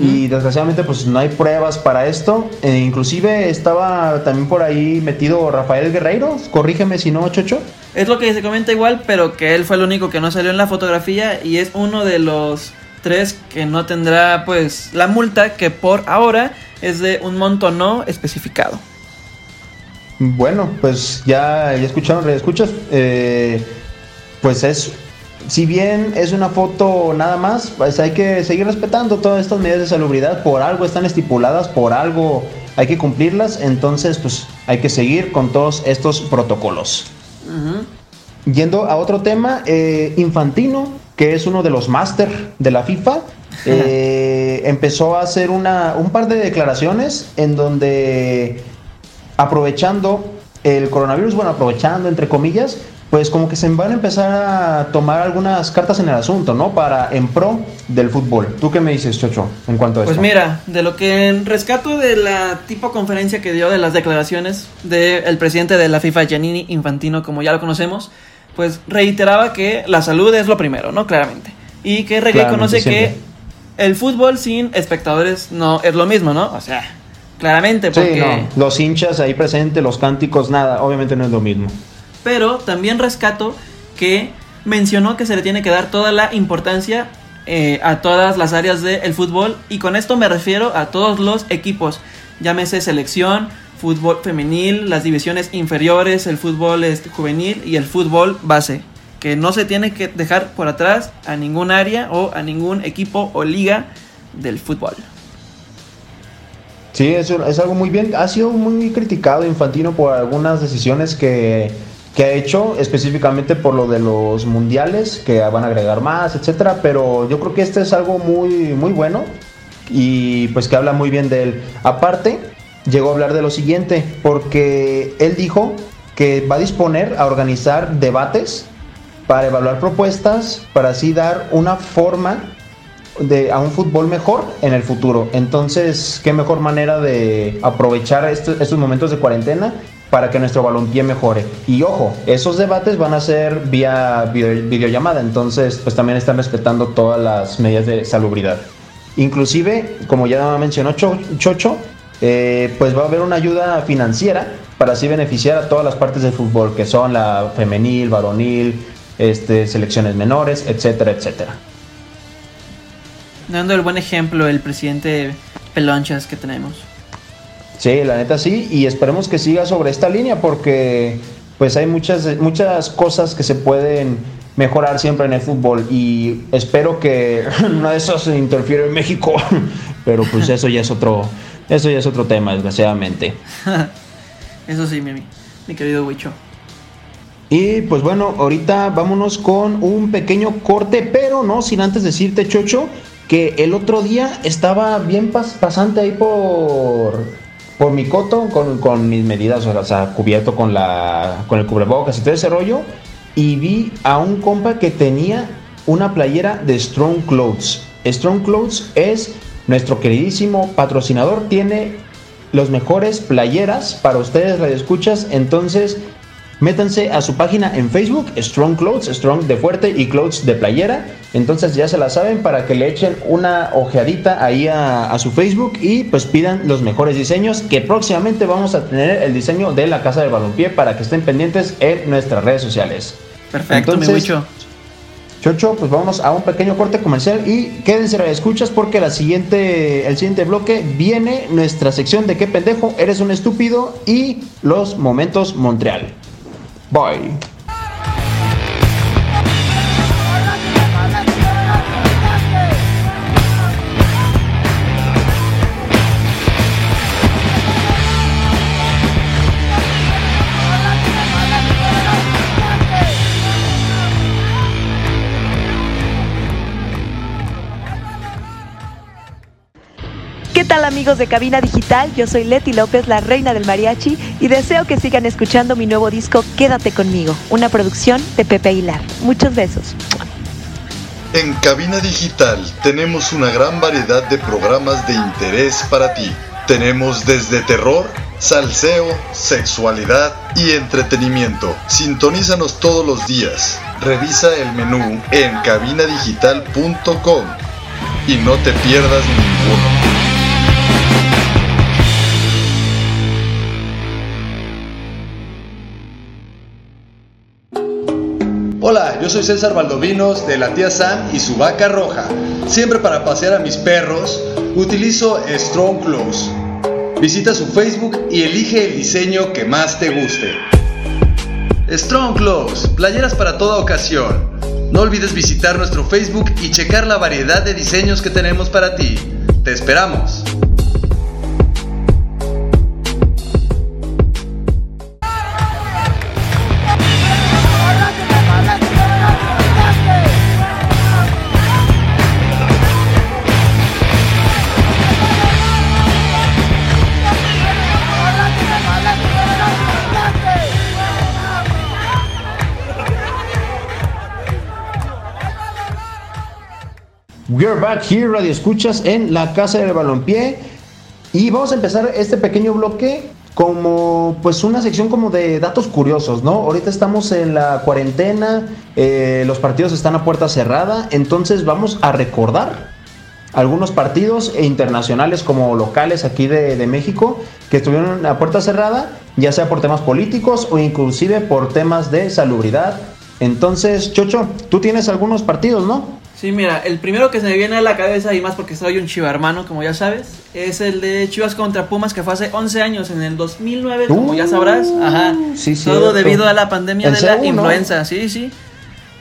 B: Y desgraciadamente pues no hay pruebas para esto. E inclusive estaba también por ahí metido Rafael Guerreiro, corrígeme si no, Chocho.
D: Es lo que se comenta igual, pero que él fue el único que no salió en la fotografía y es uno de los tres que no tendrá pues la multa que por ahora es de un monto no especificado.
B: Bueno, pues ya, ya escucharon, escuchas, eh, pues es, si bien es una foto nada más, pues hay que seguir respetando todas estas medidas de salubridad, por algo están estipuladas, por algo hay que cumplirlas, entonces pues hay que seguir con todos estos protocolos. Yendo a otro tema, eh, Infantino, que es uno de los máster de la FIFA, eh, empezó a hacer una, un par de declaraciones en donde aprovechando el coronavirus, bueno, aprovechando entre comillas, pues como que se van a empezar a tomar algunas cartas en el asunto, ¿no? Para en pro del fútbol. ¿Tú qué me dices, Chocho, en cuanto a
D: pues
B: esto?
D: Pues mira, de lo que rescato de la tipo conferencia que dio de las declaraciones del presidente de la FIFA, Giannini Infantino, como ya lo conocemos, pues reiteraba que la salud es lo primero, ¿no? Claramente. Y que reconoce que el fútbol sin espectadores no es lo mismo, ¿no? O sea, claramente porque...
B: Los hinchas ahí presentes, los cánticos, nada, obviamente no es lo mismo.
D: Pero también rescato que mencionó que se le tiene que dar toda la importancia eh, a todas las áreas del fútbol y con esto me refiero a todos los equipos, llámese selección, fútbol femenil, las divisiones inferiores, el fútbol este, juvenil y el fútbol base. Que no se tiene que dejar por atrás a ningún área o a ningún equipo o liga del fútbol.
B: Sí, eso es algo muy bien. Ha sido muy criticado Infantino por algunas decisiones que, que ha hecho, específicamente por lo de los mundiales, que van a agregar más, etcétera. Pero yo creo que este es algo muy, muy bueno y pues que habla muy bien de él. Aparte, llegó a hablar de lo siguiente, porque él dijo que va a disponer a organizar debates para evaluar propuestas, para así dar una forma de, a un fútbol mejor en el futuro. Entonces, qué mejor manera de aprovechar estos, momentos de cuarentena para que nuestro balompié mejore. Y ojo, esos debates van a ser vía videollamada, entonces pues también están respetando todas las medidas de salubridad. Inclusive, como ya mencionó Chocho, eh, pues va a haber una ayuda financiera para así beneficiar a todas las partes del fútbol, que son la femenil, varonil, este, selecciones menores, etcétera, etcétera.
D: Dando el buen ejemplo el presidente Pelonchas que tenemos.
B: Sí, la neta sí, y esperemos que siga sobre esta línea porque pues hay muchas, muchas cosas que se pueden mejorar siempre en el fútbol y espero que una de esas interfiere en México, pero pues eso ya es otro, eso ya es otro tema, desgraciadamente.
D: eso sí, mi, mi querido Huicho.
B: Y pues bueno, ahorita vámonos con un pequeño corte, pero no sin antes decirte, Chocho, que el otro día estaba bien pasante ahí por por mi coto, con, mis medidas, o sea, cubierto con, la, con el cubrebocas y todo ese rollo, y vi a un compa que tenía una playera de Strong Clothes. Strong Clothes es nuestro queridísimo patrocinador, tiene los mejores playeras para ustedes, escuchas entonces Métanse a su página en Facebook, Strong Clothes, Strong de fuerte y Clothes de playera. Entonces ya se la saben para que le echen una ojeadita ahí a, su Facebook y pues pidan los mejores diseños que próximamente vamos a tener el diseño de la casa del balompié para que estén pendientes en nuestras redes sociales.
D: Perfecto, Entonces, mi
B: Chocho, pues vamos a un pequeño corte comercial y quédense a escuchas porque la siguiente, el siguiente bloque viene nuestra sección de qué pendejo, eres un estúpido y los momentos Montreal. Bye.
K: Tal amigos de Cabina Digital? Yo soy Leti López, la reina del mariachi, y deseo que sigan escuchando mi nuevo disco Quédate conmigo, una producción de Pepe Aguilar. Muchos besos.
H: En Cabina Digital tenemos una gran variedad de programas de interés para ti. Tenemos desde terror, salseo, sexualidad y entretenimiento. Sintonízanos todos los días. Revisa el menú en cabinadigital.com y no te pierdas ninguno.
J: Hola, yo soy César Valdovinos de la tía Sam y su vaca roja. Siempre para pasear a mis perros, utilizo Strong Clothes. Visita su Facebook y elige el diseño que más te guste. Strong Clothes, playeras para toda ocasión. No olvides visitar nuestro Facebook y checar la variedad de diseños que tenemos para ti. Te esperamos.
B: We're back here, Radio Escuchas, en la Casa del Balompié. Y vamos a empezar este pequeño bloque como pues una sección como de datos curiosos, ¿no? Ahorita estamos en la cuarentena, eh, los partidos están a puerta cerrada, entonces vamos a recordar algunos partidos internacionales como locales aquí de, de, México que estuvieron a puerta cerrada, ya sea por temas políticos o inclusive por temas de salubridad. Entonces, Chocho, tú tienes algunos partidos, ¿no?
D: Sí, mira, el primero que se me viene a la cabeza, y más porque soy un chiva hermano, como ya sabes, es el de Chivas contra Pumas, que fue hace 11 años, en el 2009, como ya sabrás. Uh, Ajá. Sí, Todo debido a la pandemia de la influenza, sí, sí.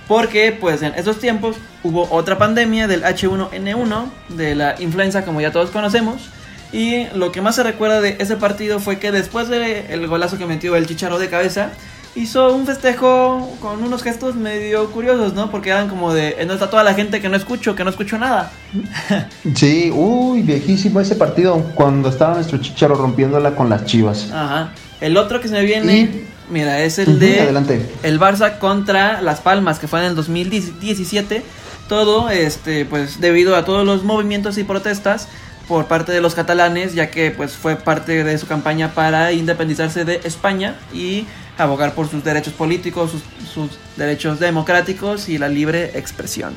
D: Porque, pues, en esos tiempos hubo otra pandemia del H1N1, de la influenza, como ya todos conocemos. Y lo que más se recuerda de ese partido fue que después del golazo que metió el Chicharo de cabeza, hizo un festejo con unos gestos medio curiosos, ¿no? Porque eran como de, no está toda la gente que no escucho, que no escucho nada.
B: sí, uy, viejísimo ese partido cuando estaba nuestro chicharo rompiéndola con las chivas.
D: Ajá. El otro que se me viene, mira, es el de adelante. el Barça contra Las Palmas, que fue en el 2017. Todo, este, pues debido a todos los movimientos y protestas por parte de los catalanes, ya que pues fue parte de su campaña para independizarse de España y abogar por sus derechos políticos, sus, derechos democráticos y la libre expresión.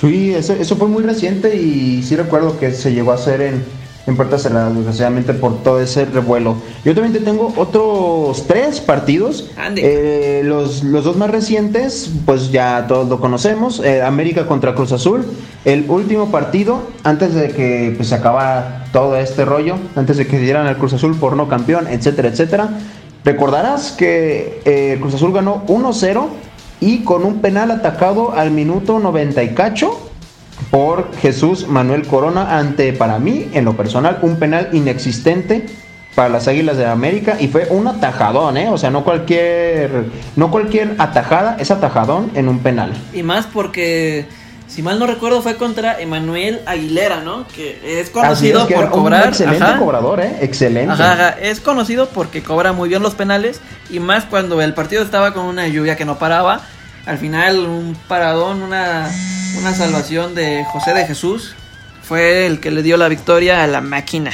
B: Sí, eso, eso, fue muy reciente y sí recuerdo que se llegó a hacer en, en puertas cerradas, desgraciadamente por todo ese revuelo. Yo también te tengo otros tres partidos. Eh, los, los, dos más recientes, pues ya todos lo conocemos. Eh, América contra Cruz Azul. El último partido, antes de que pues, se acabara todo este rollo, antes de que dieran al Cruz Azul por no campeón, etcétera, etcétera. Recordarás que eh, Cruz Azul ganó 1-0 y con un penal atacado al minuto 90 y cacho por Jesús Manuel Corona ante, para mí, en lo personal, un penal inexistente para las Águilas de América y fue un atajadón, ¿eh? O sea, no cualquier, no cualquier atajada, es atajadón en un penal.
D: Y más porque, si mal no recuerdo, fue contra Emanuel Aguilera, ¿no? Que es conocido por cobrar.
B: excelente cobrador, ¿eh? Excelente.
D: Es conocido porque cobra muy bien los penales y más cuando el partido estaba con una lluvia que no paraba. Al final, un paradón, una una salvación de José de Jesús fue el que le dio la victoria a la máquina.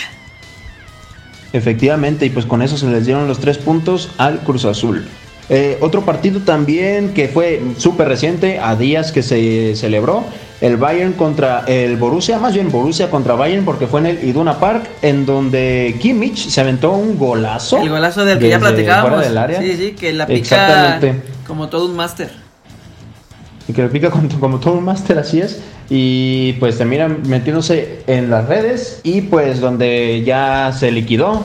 B: Efectivamente, y pues con eso se les dieron los tres puntos al Cruz Azul. Eh, otro partido también que fue súper reciente, a días que se celebró, el Bayern contra el Borussia, más bien Borussia contra Bayern, porque fue en el Iduna Park, en donde Kimmich se aventó un golazo.
D: El golazo del que ya platicábamos. Sí, sí, que la pica como todo un máster
B: y que lo pica como, todo un máster, así es. Y pues termina metiéndose en las redes y pues donde ya se liquidó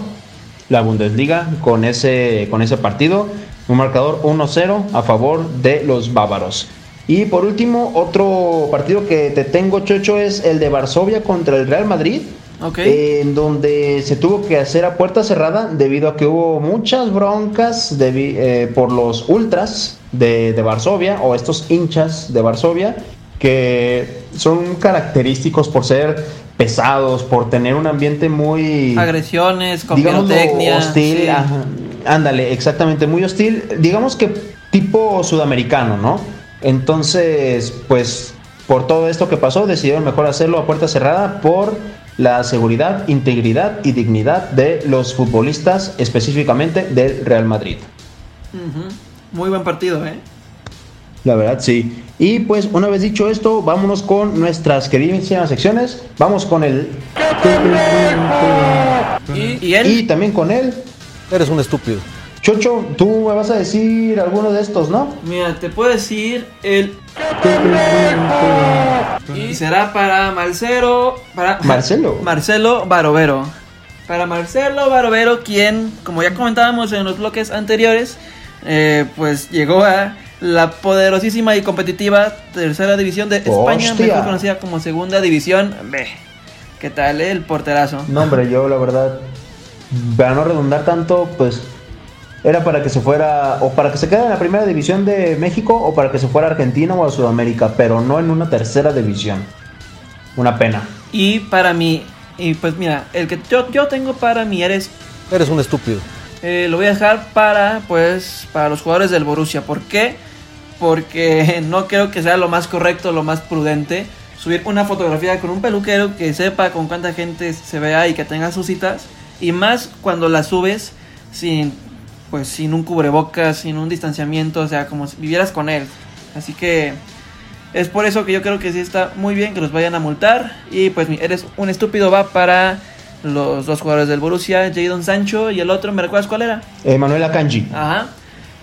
B: la Bundesliga con ese, con ese partido. Un marcador 1-0 a favor de los bávaros. Y por último, otro partido que te tengo, Chocho, es el de Varsovia contra el Real Madrid. En donde se tuvo que hacer a puerta cerrada debido a que hubo muchas broncas eh, por los ultras de, de Varsovia o estos hinchas de Varsovia que son característicos por ser pesados, por tener un ambiente muy...
D: Agresiones, con pirotecnia.
B: Hostil, ándale, exactamente, muy hostil, digamos que tipo sudamericano, ¿no? Entonces, pues, por todo esto que pasó, decidieron mejor hacerlo a puerta cerrada por la seguridad, integridad y dignidad de los futbolistas, específicamente del Real Madrid.
D: Muy buen partido, ¿eh?
B: La verdad, sí. Y pues una vez dicho esto, vámonos con nuestras queridísimas secciones. Vamos con el...
D: ¿Y, ¿Y él?
B: Y también con él.
F: Eres un estúpido.
B: Chocho, tú me vas a decir alguno de estos, ¿no?
D: Mira, te puedo decir el. Y será para Marcelo. Para
B: Marcelo.
D: Marcelo Barovero. Para Marcelo Barovero, quien, como ya comentábamos en los bloques anteriores, eh, pues llegó a la poderosísima y competitiva tercera división de España, mejor conocida como segunda división B. ¿Qué tal, eh, el porterazo?
B: No, hombre, yo la verdad, para no redundar tanto, pues era para que se fuera o para que se quede en la primera división de México o para que se fuera a Argentina o a Sudamérica, pero no en una tercera división. Una pena.
D: Y para mí, y pues mira, el que yo, yo tengo para mí eres...
F: Eres un estúpido.
D: Eh, lo voy a dejar para, pues, para los jugadores del Borussia. ¿Por qué? Porque no creo que sea lo más correcto, lo más prudente subir una fotografía con un peluquero que sepa con cuánta gente se vea y que tenga sus citas. Y más cuando la subes sin pues sin un cubrebocas, sin un distanciamiento, o sea, como si vivieras con él. Así que es por eso que yo creo que sí está muy bien que los vayan a multar. Y pues eres un estúpido va para los dos jugadores del Borussia, Jadon Sancho y el otro, ¿me recuerdas cuál era?
B: Emanuel Akanji.
D: Ajá.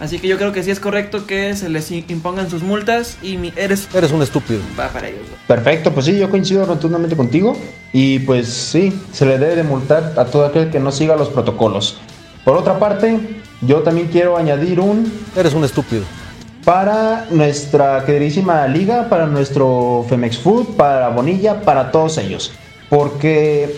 D: Así que yo creo que sí es correcto que se les impongan sus multas y eres...
F: Eres un estúpido.
D: Va para ellos.
B: Perfecto, pues sí, yo coincido rotundamente contigo. Y pues sí, se le debe de multar a todo aquel que no siga los protocolos. Por otra parte, yo también quiero añadir un...
F: Eres un estúpido.
B: Para nuestra queridísima liga, para nuestro Femex Food, para Bonilla, para todos ellos. Porque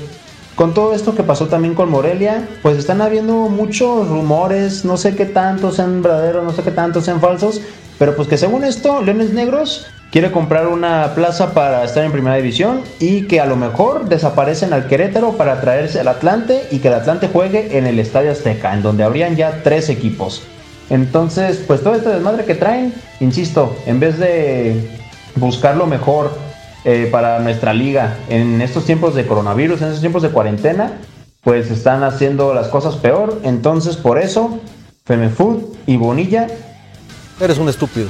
B: con todo esto que pasó también con Morelia, pues están habiendo muchos rumores, no sé qué tanto sean verdaderos, no sé qué tanto sean falsos, pero pues que según esto, Leones Negros quiere comprar una plaza para estar en primera división y que a lo mejor desaparecen al Querétaro para traerse al Atlante y que el Atlante juegue en el Estadio Azteca, en donde habrían ya tres equipos. Entonces, pues todo este desmadre que traen, insisto, en vez de buscar lo mejor eh, para nuestra liga en estos tiempos de coronavirus, en estos tiempos de cuarentena, pues están haciendo las cosas peor. Entonces, por eso, Femefood y Bonilla.
F: Eres un estúpido.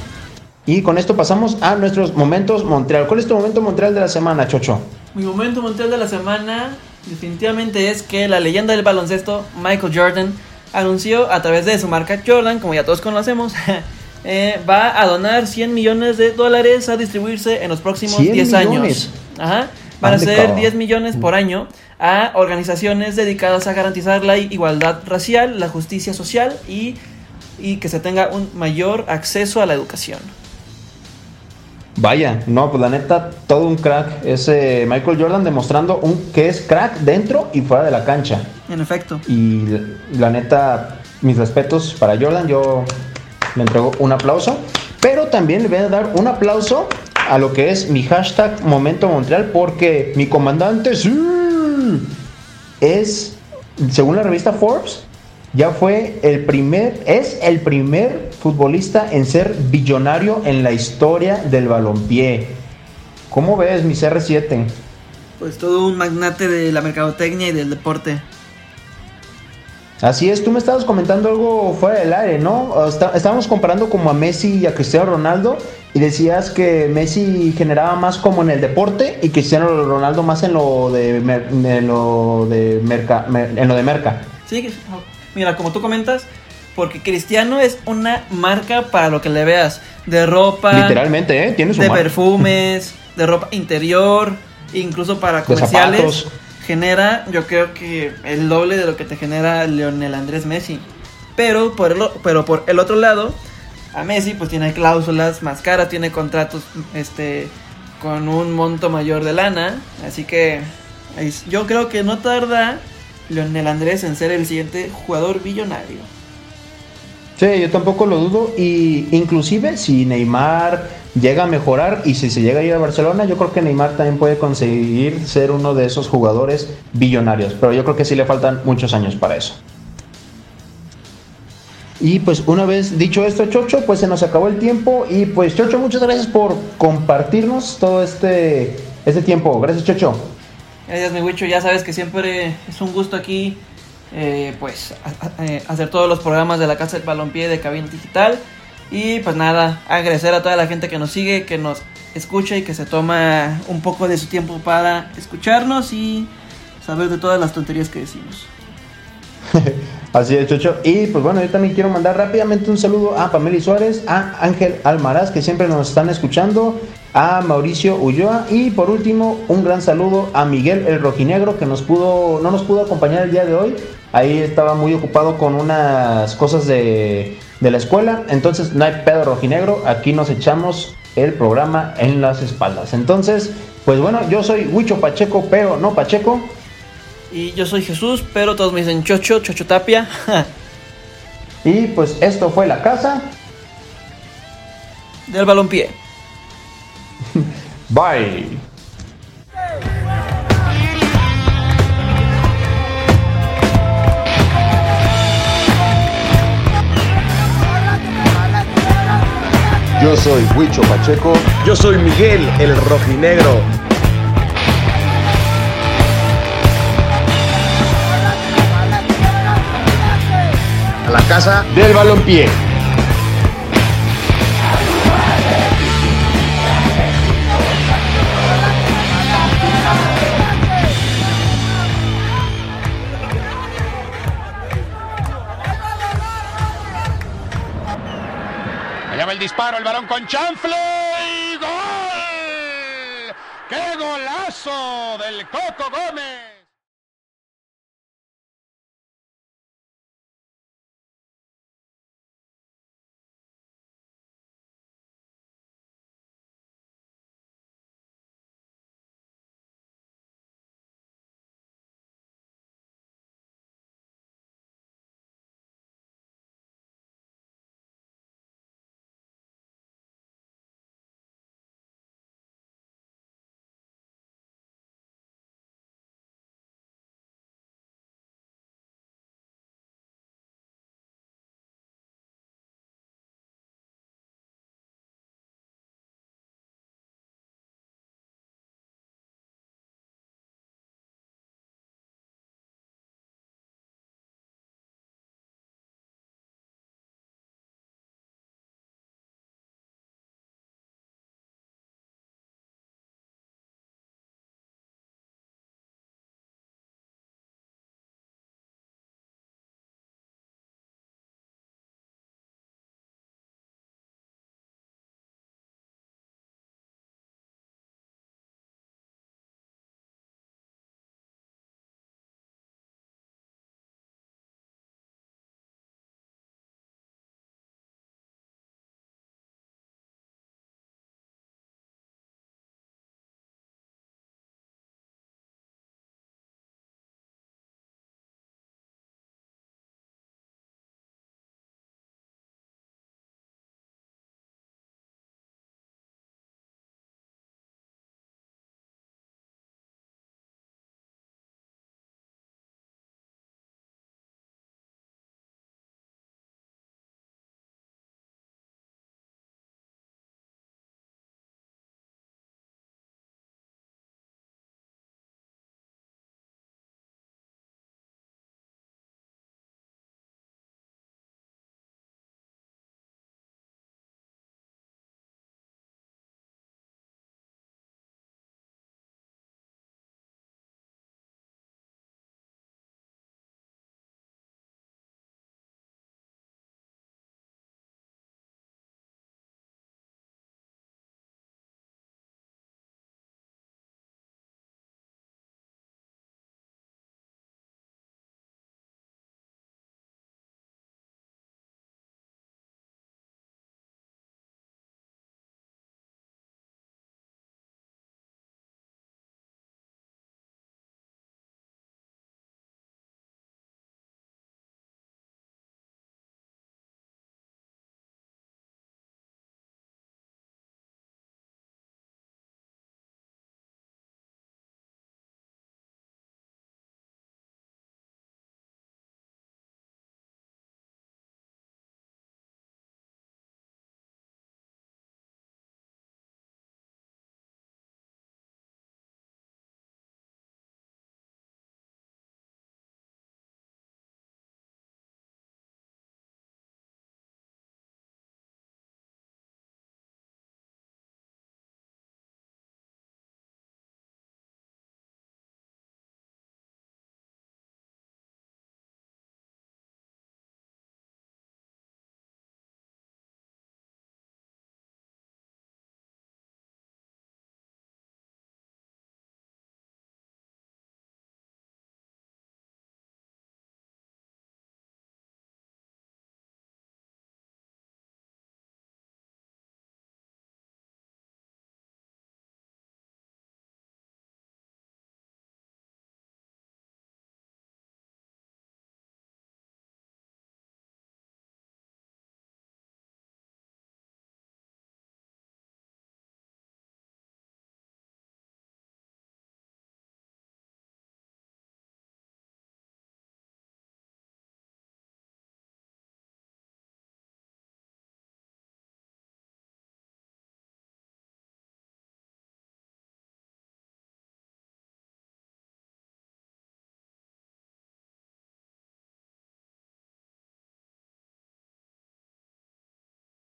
B: Y con esto pasamos a nuestros momentos Montreal. ¿Cuál es tu momento Montreal de la semana, Chocho?
D: Mi momento Montreal de la semana definitivamente es que la leyenda del baloncesto, Michael Jordan, anunció a través de su marca Jordan, como ya todos conocemos, eh, va a donar 100 millones de dólares a distribuirse en los próximos
B: 100
D: 10
B: millones.
D: años. Ajá. Van a ser
B: cabrón.
D: 10 millones por año a organizaciones dedicadas a garantizar la igualdad racial, la justicia social y, y que se tenga un mayor acceso a la educación.
B: Vaya, no, pues la neta, todo un crack. Ese Michael Jordan demostrando un, que es crack dentro y fuera de la cancha.
D: En efecto.
B: Y la neta, mis respetos para Jordan, yo le entrego un aplauso. Pero también le voy a dar un aplauso a lo que es mi hashtag Momento Montreal, porque mi comandante es, según la revista Forbes, ya fue el primer, es el primer futbolista en ser billonario en la historia del balompié. ¿Cómo ves mi CR7?
D: Pues todo un magnate de la mercadotecnia y del deporte.
B: Así es, tú me estabas comentando algo fuera del aire, ¿no? Está- estábamos comparando como a Messi y a Cristiano Ronaldo y decías que Messi generaba más como en el deporte y Cristiano Ronaldo más en lo de mer- en lo de merca, mer- en lo de merca.
D: Sí, mira, como tú comentas, porque Cristiano es una marca para lo que le veas, de ropa,
B: Literalmente, ¿eh? Tiene su
D: de
B: marca.
D: perfumes, de ropa interior, incluso para
B: De
D: comerciales.
B: zapatos.
D: Genera, yo creo que el doble de lo que te genera Lionel Andrés Messi. Pero por el, pero por el otro lado, a Messi pues tiene cláusulas más caras, tiene contratos este con un monto mayor de lana, así que yo creo que no tarda Lionel Andrés en ser el siguiente jugador billonario.
B: Sí, yo tampoco lo dudo y inclusive si Neymar llega a mejorar y si se llega a ir a Barcelona, yo creo que Neymar también puede conseguir ser uno de esos jugadores billonarios, pero yo creo que sí le faltan muchos años para eso. Y pues una vez dicho esto, Chocho, pues se nos acabó el tiempo y pues Chocho, muchas gracias por compartirnos todo este este tiempo. Gracias, Chocho.
D: Gracias, mi Wicho. Ya sabes que siempre es un gusto aquí, eh, pues, eh, hacer todos los programas de la Casa del Balompié de Cabina Digital. Y pues nada, agradecer a toda la gente que nos sigue, que nos escucha y que se toma un poco de su tiempo para escucharnos y saber de todas las tonterías que decimos.
B: Así es, Chocho. Y pues bueno, yo también quiero mandar rápidamente un saludo a Pamela Suárez, a Ángel Almaraz, que siempre nos están escuchando, a Mauricio Ulloa y por último un gran saludo a Miguel el Rojinegro, que nos pudo, no nos pudo acompañar el día de hoy. Ahí estaba muy ocupado con unas cosas de, de la escuela. Entonces, no hay pedo rojinegro. Aquí nos echamos el programa en las espaldas. Entonces, pues bueno, yo soy Huicho Pacheco, pero no Pacheco.
D: Y yo soy Jesús, pero todos me dicen Chocho, Chocho Tapia.
B: Y pues esto fue la casa.
D: Del Balompié.
B: Bye.
H: Yo soy Huicho Pacheco.
C: Yo soy Miguel, el rojinegro. A la casa
B: del balompié.
A: Disparo, el balón con chanfle y gol. ¡Qué golazo del Coco Gómez!